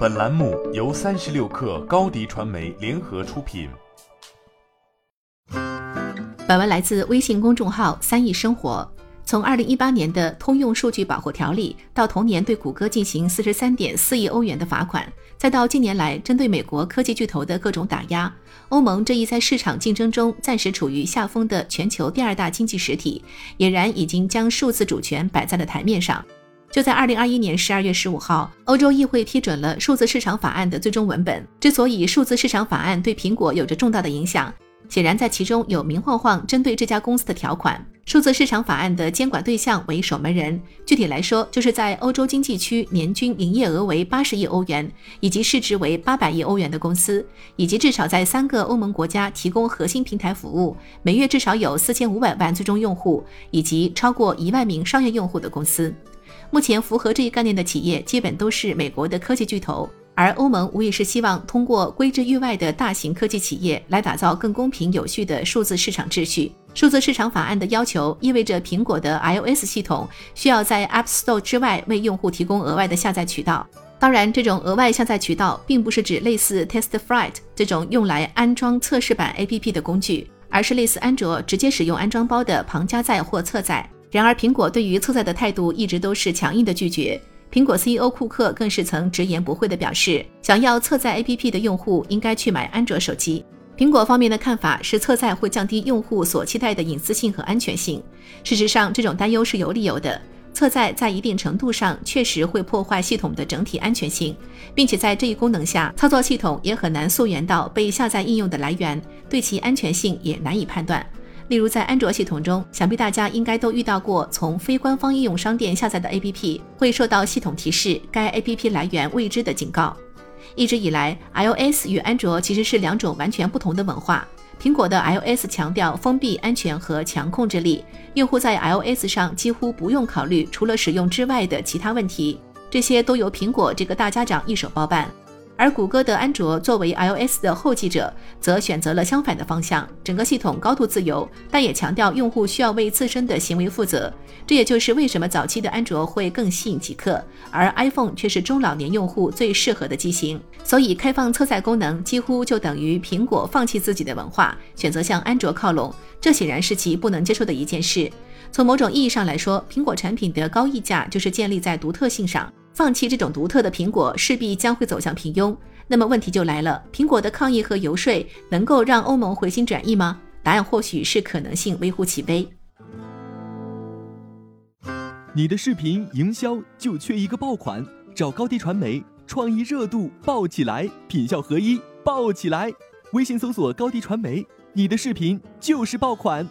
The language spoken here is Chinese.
本栏目由三十六氪高低传媒联合出品。本文来自微信公众号“三亿生活”。从二零一八年的通用数据保护条例，到同年对谷歌进行四十三点四亿欧元的罚款，再到近年来针对美国科技巨头的各种打压，欧盟这一在市场竞争中暂时处于下风的全球第二大经济实体，俨然已经将数字主权摆在了台面上。就在二零二一年十二月十五号，欧洲议会批准了数字市场法案的最终文本。之所以数字市场法案对苹果有着重大的影响，显然在其中有明晃晃针对这家公司的条款。数字市场法案的监管对象为守门人，具体来说，就是在欧洲经济区年均营业额为八十亿欧元，以及市值为八百亿欧元的公司，以及至少在三个欧盟国家提供核心平台服务，每月至少有四千五百万最终用户，以及超过一万名商业用户的公司。目前符合这一概念的企业，基本都是美国的科技巨头，而欧盟无疑是希望通过规制域外的大型科技企业来打造更公平有序的数字市场秩序。数字市场法案的要求意味着苹果的 iOS 系统需要在 App Store 之外为用户提供额外的下载渠道。当然，这种额外下载渠道并不是指类似 TestFlight 这种用来安装测试版 APP 的工具，而是类似安卓直接使用安装包的旁加载或侧载。然而，苹果对于侧载的态度一直都是强硬的拒绝。苹果 CEO 库克更是曾直言不讳地表示，想要侧载 APP 的用户应该去买安卓手机。苹果方面的看法是，侧载会降低用户所期待的隐私性和安全性。事实上，这种担忧是有理由的。侧载在一定程度上确实会破坏系统的整体安全性，并且在这一功能下，操作系统也很难溯源到被下载应用的来源，对其安全性也难以判断。例如，在安卓系统中，想必大家应该都遇到过从非官方应用商店下载的 APP 会受到系统提示该 APP 来源未知的警告。一直以来，iOS 与安卓其实是两种完全不同的文化。苹果的 iOS 强调封闭、安全和强控制力，用户在 iOS 上几乎不用考虑除了使用之外的其他问题，这些都由苹果这个大家长一手包办。而谷歌的安卓作为 iOS 的后继者，则选择了相反的方向。整个系统高度自由，但也强调用户需要为自身的行为负责。这也就是为什么早期的安卓会更吸引极客，而 iPhone 却是中老年用户最适合的机型。所以，开放测载功能几乎就等于苹果放弃自己的文化，选择向安卓靠拢。这显然是其不能接受的一件事。从某种意义上来说，苹果产品的高溢价就是建立在独特性上。放弃这种独特的苹果，势必将会走向平庸。那么问题就来了：苹果的抗议和游说能够让欧盟回心转意吗？答案或许是可能性微乎其微。你的视频营销就缺一个爆款，找高低传媒，创意热度爆起来，品效合一爆起来。微信搜索高低传媒，你的视频就是爆款。